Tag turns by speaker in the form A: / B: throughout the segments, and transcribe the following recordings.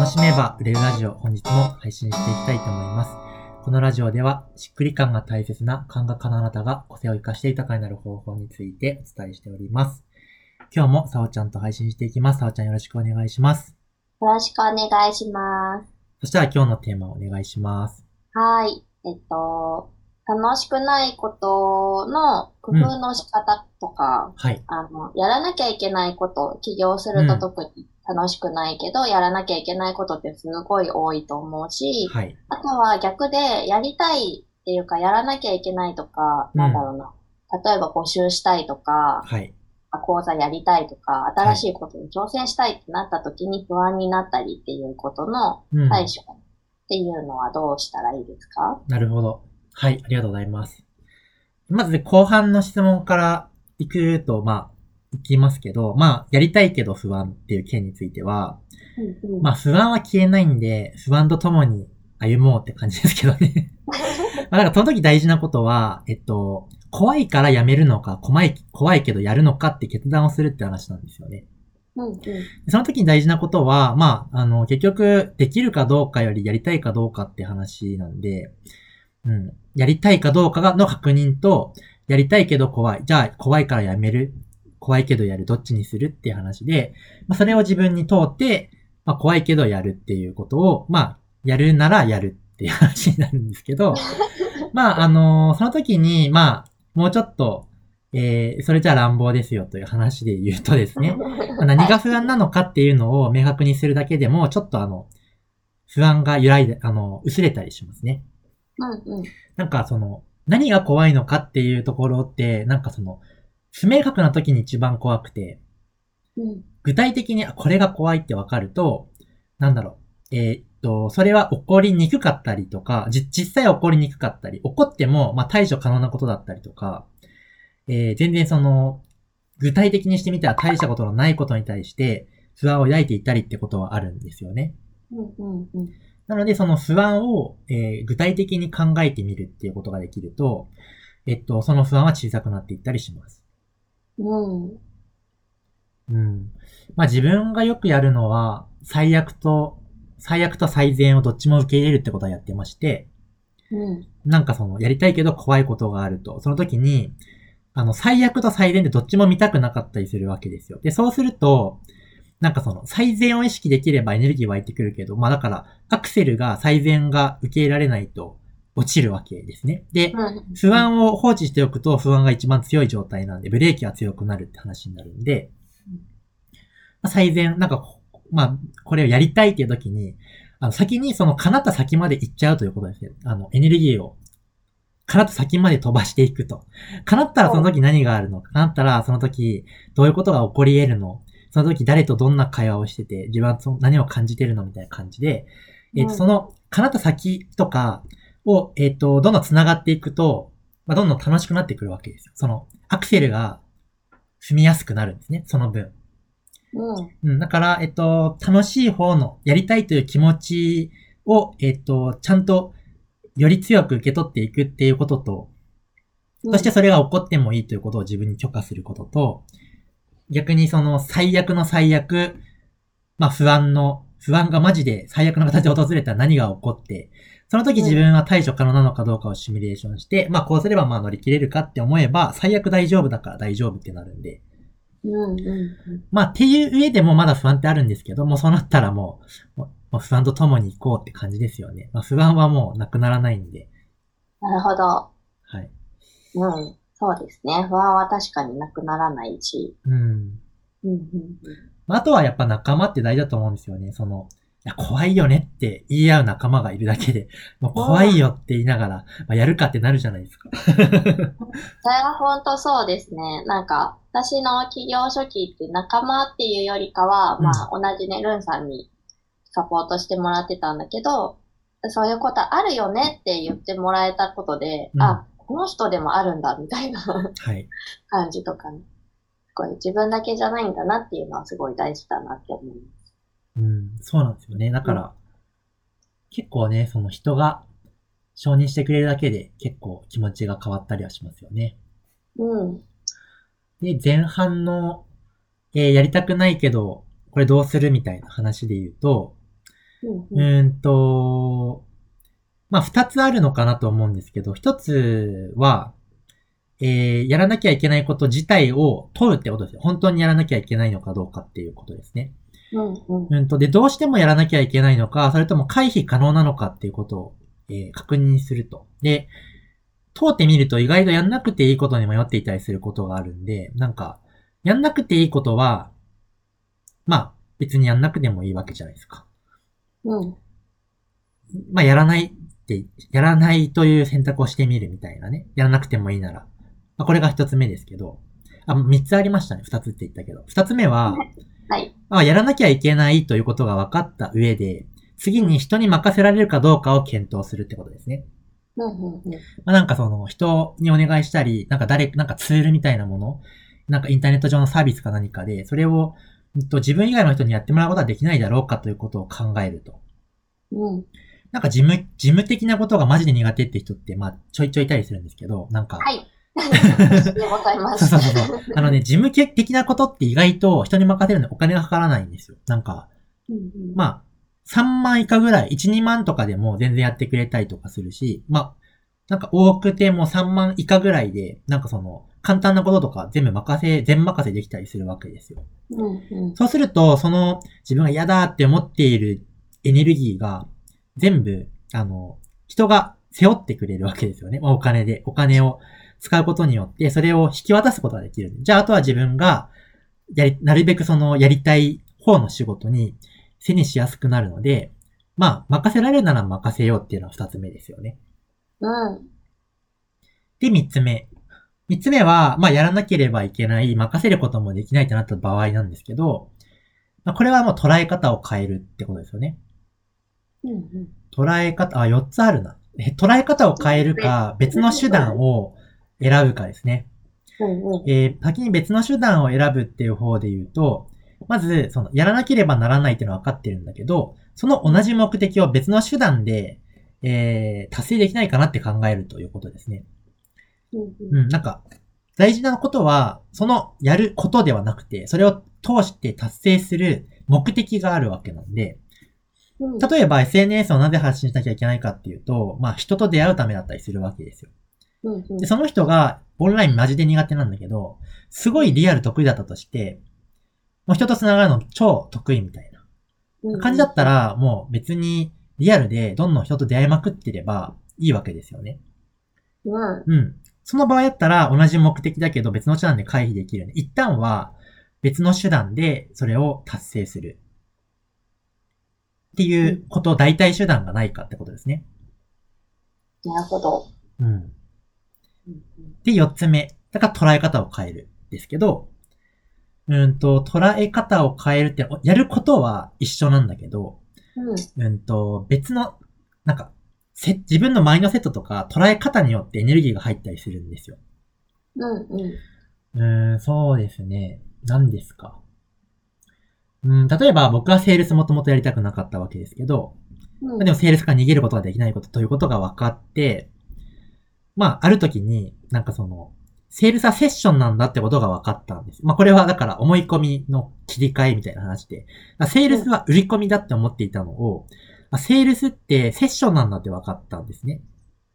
A: 楽しめば売れるラジオ本日も配信していきたいと思います。このラジオではしっくり感が大切な感覚家のあなたが個性を活かして豊かになる方法についてお伝えしております。今日もさおちゃんと配信していきます。さおちゃんよろしくお願いします。
B: よろしくお願いします。
A: そしたら今日のテーマをお願いします。
B: はい。えっと、楽しくないことの工夫の仕方とか、
A: はい。
B: あの、やらなきゃいけないこと、起業すると特に楽しくないけど、やらなきゃいけないことってすごい多いと思うし、
A: はい。
B: あとは逆でやりたいっていうか、やらなきゃいけないとか、
A: うん
B: なんだろうな。例えば募集したいとか、
A: はい。
B: 講座やりたいとか、新しいことに挑戦したいってなった時に不安になったりっていうことの
A: うん。
B: 対処っていうのはどうしたらいいですか？
A: なるほど。はい、ありがとうございます。まず、後半の質問から行くと、まあ、行きますけど、まあ、やりたいけど不安っていう件については、
B: うんうん
A: まあ、不安は消えないんで、不安と共に歩もうって感じですけどね。まあ、だからその時大事なことは、えっと、怖いからやめるのか、怖い、怖いけどやるのかって決断をするって話なんですよね。
B: うんうん
A: その時に大事なことは、まあ、あの、結局、できるかどうかよりやりたいかどうかって話なんで、うん。やりたいかどうかがの確認と、やりたいけど怖い。じゃあ、怖いからやめる。怖いけどやる。どっちにするっていう話で、まあ、それを自分に通って、まあ、怖いけどやるっていうことを、まあ、やるならやるっていう話になるんですけど、まあ、あのその時に、まあ、もうちょっと、えー、それじゃあ乱暴ですよという話で言うとですね、まあ何が不安なのかっていうのを明確にするだけでも、ちょっとあの、不安が揺らいで、あの、薄れたりしますね。
B: うんうん
A: なんかその、何が怖いのかっていうところって、なんかその、不明確な時に一番怖くて、
B: うん
A: 具体的にあこれが怖いってわかると、なんだろう。えーっと、それは起こりにくかったりとか、じ、実際起こりにくかったり、起こっても、まあ、対処可能なことだったりとか、えー全然その、具体的にしてみたら大したことのないことに対して、不安を抱いていたりってことはあるんですよね。
B: うんうんうん
A: なので、その不安を、えー具体的に考えてみるっていうことができると、えっと、その不安は小さくなっていったりします。
B: うん
A: うん。まあ自分がよくやるのは、最悪と、最悪と最善をどっちも受け入れるってことはやってまして、
B: うん
A: なんかその、やりたいけど怖いことがあると、その時に、あの、最悪と最善ってどっちも見たくなかったりするわけですよ。で、そうすると、なんかその、最善を意識できればエネルギー湧いてくるけど、まあだから、アクセルが最善が受け入れられないと落ちるわけですね。で、
B: うん
A: 不安を放置しておくと不安が一番強い状態なんで、ブレーキが強くなるって話になるんで、まあ最善、なんかこ、まあ、これをやりたいっていう時に、あの、先にその叶った先まで行っちゃうということですね。あの、エネルギーを、叶った先まで飛ばしていくと。叶ったらその時何があるの叶ったらその時、どういうことが起こり得るのその時誰とどんな会話をしてて、自分はその何を感じてるのみたいな感じで、えっ、と、
B: うん
A: その、叶った先とかを、えっ、と、どんどん繋がっていくと、まあ、どんどん楽しくなってくるわけですよ。その、アクセルが踏みやすくなるんですね、その分。
B: うん
A: うん、だから、えっと、楽しい方の、やりたいという気持ちを、えっと、ちゃんと、より強く受け取っていくっていうことと、そしてそれが起こってもいいということを自分に許可することと、逆にその最悪の最悪、まあ不安の、不安がマジで最悪の形で訪れたら何が起こって、その時自分は対処可能なのかどうかをシミュレーションして、まあこうすればまあ乗り切れるかって思えば、最悪大丈夫だから大丈夫ってなるんで、
B: うんうんうん
A: まあ、っていう上でもまだ不安ってあるんですけど、もうそうなったらもう、もう不安と共に行こうって感じですよね。まあ、不安はもうなくならないんで。
B: なるほど。
A: はい。
B: うん。そうですね。不安は確かになくならないし。
A: うん。
B: うんうん
A: まあ、あとはやっぱ仲間って大事だと思うんですよね。その、怖いよねって言い合う仲間がいるだけで、もう怖いよって言いながら、まあ、やるかってなるじゃないですか。
B: それは本当そうですね。なんか、私の企業初期って仲間っていうよりかは、
A: うん
B: まあ同じね、ルンさんにサポートしてもらってたんだけど、そういうことあるよねって言ってもらえたことで、
A: うん
B: あ、この人でもあるんだみたいな
A: はい。
B: 感じとかね。すごい自分だけじゃないんだなっていうのはすごい大事だなって思います。
A: うん、そうなんですよね。だから、結構ね、その人が承認してくれるだけで結構気持ちが変わったりはしますよね。
B: うん。
A: で、前半の、えーやりたくないけど、これどうするみたいな話で言うと、
B: うん。
A: うーんと、まあ、二つあるのかなと思うんですけど、一つは、えー、やらなきゃいけないこと自体を問うってことですよ。本当にやらなきゃいけないのかどうかっていうことですね。
B: うん。うん。
A: うんと、で、どうしてもやらなきゃいけないのか、それとも回避可能なのかっていうことを、えー確認すると。で、通ってみると意外とやんなくていいことに迷っていたりすることがあるんで、なんか、やんなくていいことは、まあ、別にやんなくてもいいわけじゃないですか。
B: うん。
A: まあ、やらないって、やらないという選択をしてみるみたいなね。やらなくてもいいなら。まあ、これが一つ目ですけど。あ、三つありましたね。二つって言ったけど。二つ目は、
B: はい。
A: まあ、やらなきゃいけないということが分かった上で、次に人に任せられるかどうかを検討するってことですね。
B: うん。うん。うん。
A: まあ、なんかその、人にお願いしたり、なんか誰、なんかツールみたいなもの、なんかインターネット上のサービスか何かで、それを、うんと自分以外の人にやってもらうことはできないだろうかということを考えると。
B: うん。
A: なんか事務、事務的なことがマジで苦手って人って、まあ、ちょいちょいいたりするんですけど、なんか、
B: はい。
A: そうそうそう。あのね、事務的なことって意外と人に任せるのにお金がかからないんですよ。なんか、
B: うんうん
A: まあ、3万以下ぐらい、1、2万とかでも全然やってくれたりとかするし、まあ、なんか多くても3万以下ぐらいで、なんかその、簡単なこととか全部任せ、全任せできたりするわけですよ。
B: うんうん
A: そうすると、その自分が嫌だって思っているエネルギーが全部、あの、人が背負ってくれるわけですよね。まあお金で。お金を使うことによって、それを引き渡すことができる。じゃあ、あとは自分が、やり、なるべくその、やりたい方の仕事に背にしやすくなるので、まあ、任せられるなら任せようっていうのは二つ目ですよね。
B: うん。
A: で、三つ目。三つ目は、まあ、やらなければいけない、任せることもできないってなった場合なんですけど、まあ、これはもう捉え方を変えるってことですよね。
B: うんうん
A: 捉え方、あ、四つあるな。え捉え方を変えるか、別の手段を選ぶかですね。
B: うんうん
A: えー先に別の手段を選ぶっていう方で言うと、まず、その、やらなければならないっていうのは分かってるんだけど、その同じ目的を別の手段で、えー達成できないかなって考えるということですね。
B: うん
A: うん、なんか、大事なことは、そのやることではなくて、それを通して達成する目的があるわけなんで、
B: うん
A: 例えば SNS をなぜ発信しなきゃいけないかっていうと、まあ人と出会うためだったりするわけですよ。
B: うんうん
A: で、その人がオンラインマジで苦手なんだけど、すごいリアル得意だったとして、もう人と繋がるの超得意みたいな感じだったら、もう別にリアルでどんどん人と出会いまくってればいいわけですよね。
B: うん
A: うん。その場合だったら同じ目的だけど別の手段で回避できる一旦は別の手段でそれを達成する。っていうこと、代替手段がないかってことですね。
B: なるほど。
A: うん。で、四つ目。だから捉え方を変える。ですけど、うんと、捉え方を変えるって、やることは一緒なんだけど、
B: うん
A: うんと、別の、なんか、せ自分のマインドセットとか捉え方によってエネルギーが入ったりするんですよ。
B: うんうん
A: うーん、そうですね。何ですか。うん、例えば僕はセールスもともとやりたくなかったわけですけど、
B: うん
A: でもセールスから逃げることができないことということが分かって、まあ、ある時に、なんかその、セールスはセッションなんだってことが分かったんです。まあ、これはだから思い込みの切り替えみたいな話で、あセールスは売り込みだって思っていたのを、あセールスってセッションなんだって分かったんですね。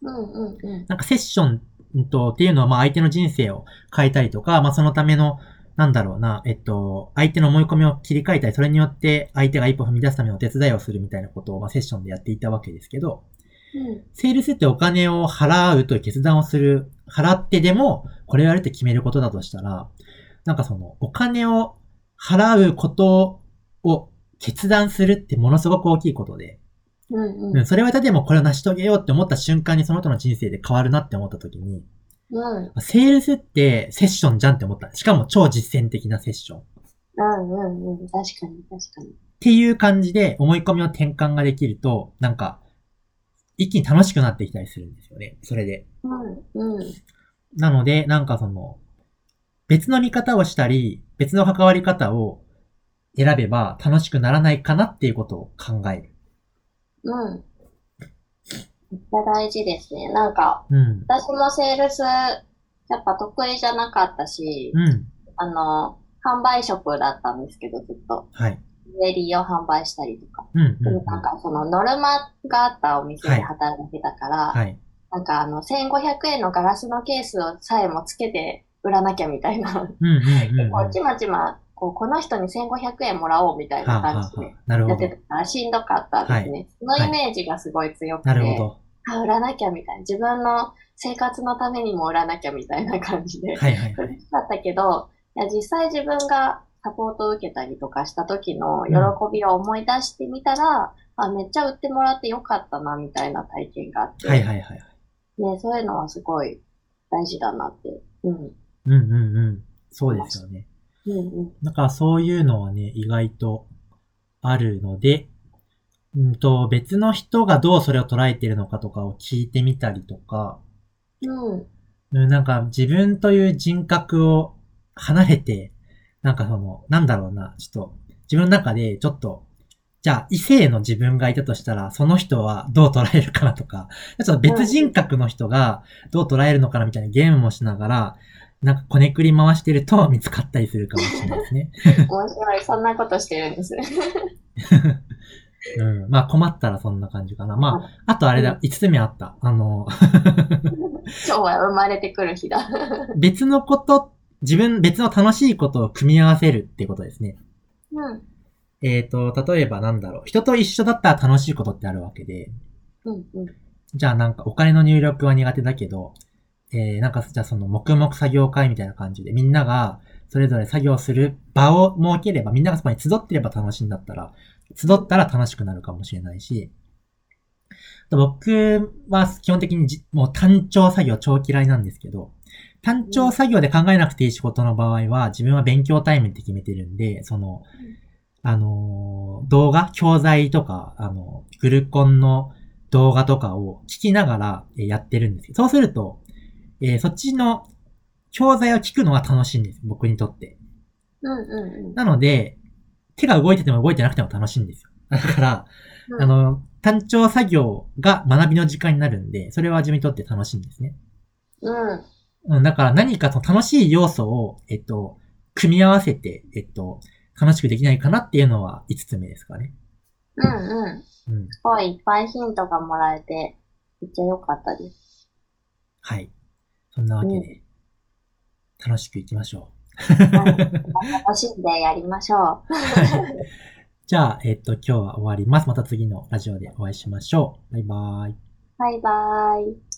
B: うんうんうん
A: なんかセッションとっていうのは、まあ相手の人生を変えたりとか、まあそのための、なんだろうな、えっと、相手の思い込みを切り替えたり、それによって相手が一歩踏み出すためのお手伝いをするみたいなことを、まあセッションでやっていたわけですけど、
B: うん
A: セールスってお金を払うという決断をする、払ってでも、これをやるって決めることだとしたら、なんかその、お金を払うことを決断するってものすごく大きいことで、
B: うん
A: うん、それはでもこれを成し遂げようって思った瞬間にその人の人生で変わるなって思った時に、
B: うん
A: セールスってセッションじゃんって思った。しかも超実践的なセッション。っ
B: うんうんうん確かに確かに。
A: ていう感じで思い込みの転換ができると、なんか、一気に楽しくなってきたりするんですよね。それで。
B: うんうん
A: なので、なんかその、別の見方をしたり、別の関わり方を選べば楽しくならないかなっていうことを考える。
B: うん。めっちゃ大事ですね。なんか、
A: うん。
B: 私もセールス、やっぱ得意じゃなかったし、
A: うん。
B: あの、販売職だったんですけど、ずっと。
A: はい。
B: ジュエリーを販売したりとか。
A: うんうんうん。
B: なんかそのノルマがあったお店で働いてたから、
A: はい。
B: なんかあの1500円のガラスのケースをさえもつけて売らなきゃみたいな、
A: うんうんうんうん。
B: こうちまちまこうこの人に1500円もらおうみたい
A: はあ、
B: な感じで、
A: なるほど
B: やって。たからしんどかったですね。そのイメージがすごい強くて、
A: なるほど。
B: あ、売らなきゃみたいな。自分の生活のためにも売らなきゃみたいな感じで。
A: はいはいはい。
B: 苦しかったけど、いや実際自分がサポートを受けたりとかした時の喜びを思い出してみたら、あ、めっちゃ売ってもらってよかったな、みたいな体験があって、
A: はいはいはい。
B: ね、そういうのはすごい大事だなって。うん。
A: うんうんうん。そうですよね。
B: うんうん。
A: だからそういうのはね、意外とあるので、うんと、別の人がどうそれを捉えてるのかとかを聞いてみたりとか、
B: うん。
A: うんなんか自分という人格を離れて、なんかその、なんだろうな、ちょっと、自分の中でちょっと、じゃあ異性の自分がいたとしたら、その人はどう捉えるかなとか、ちょっと別人格の人がどう捉えるのかなみたいなゲームもしながら、なんかこねくり回してると見つかったりするかもしれないですね。
B: 面白い。そんなことしてるんですね。
A: うん。まあ困ったらそんな感じかな。まあ、あとあれだ、5つ目あった。あの、
B: 今日は生まれてくる日だ。
A: 別のこと、自分、別の楽しいことを組み合わせるってことですね。
B: うん。
A: えっ、と、例えばなんだろう。人と一緒だったら楽しいことってあるわけで、
B: うんうん。
A: じゃあなんかお金の入力は苦手だけど、えー、なんかじゃあその黙々作業会みたいな感じでみんながそれぞれ作業する場を設ければみんながそこに集ってれば楽しいんだったら、集ったら楽しくなるかもしれないし、僕は基本的にじもう単調作業超嫌いなんですけど、単調作業で考えなくていい仕事の場合は自分は勉強タイムって決めてるんで、その、あのー、動画、教材とか、あの、グルコンの動画とかを聞きながらえーやってるんですよ。そうすると、えーそっちの教材を聞くのは楽しいんです。僕にとって。
B: うんうんうん。
A: なので、手が動いてても動いてなくても楽しいんですよ。だから、
B: うん
A: あの、単調作業が学びの時間になるんで、それは自分にとって楽しいんですね。
B: うん。
A: うん、だから何かその楽しい要素を、えっと、組み合わせて、えっと、楽しくできないかなっていうのは5つ目ですかね。
B: うんうん。
A: うん。
B: すごいいっぱいヒントがもらえて、めっちゃ良かったです。
A: はい。そんなわけで、楽しくいきましょ
B: 楽しんでやりましょう。
A: う。じゃあ、えっと、今日は終わります。また次のラジオでお会いしましょう。バイバーイ。
B: バイバイ。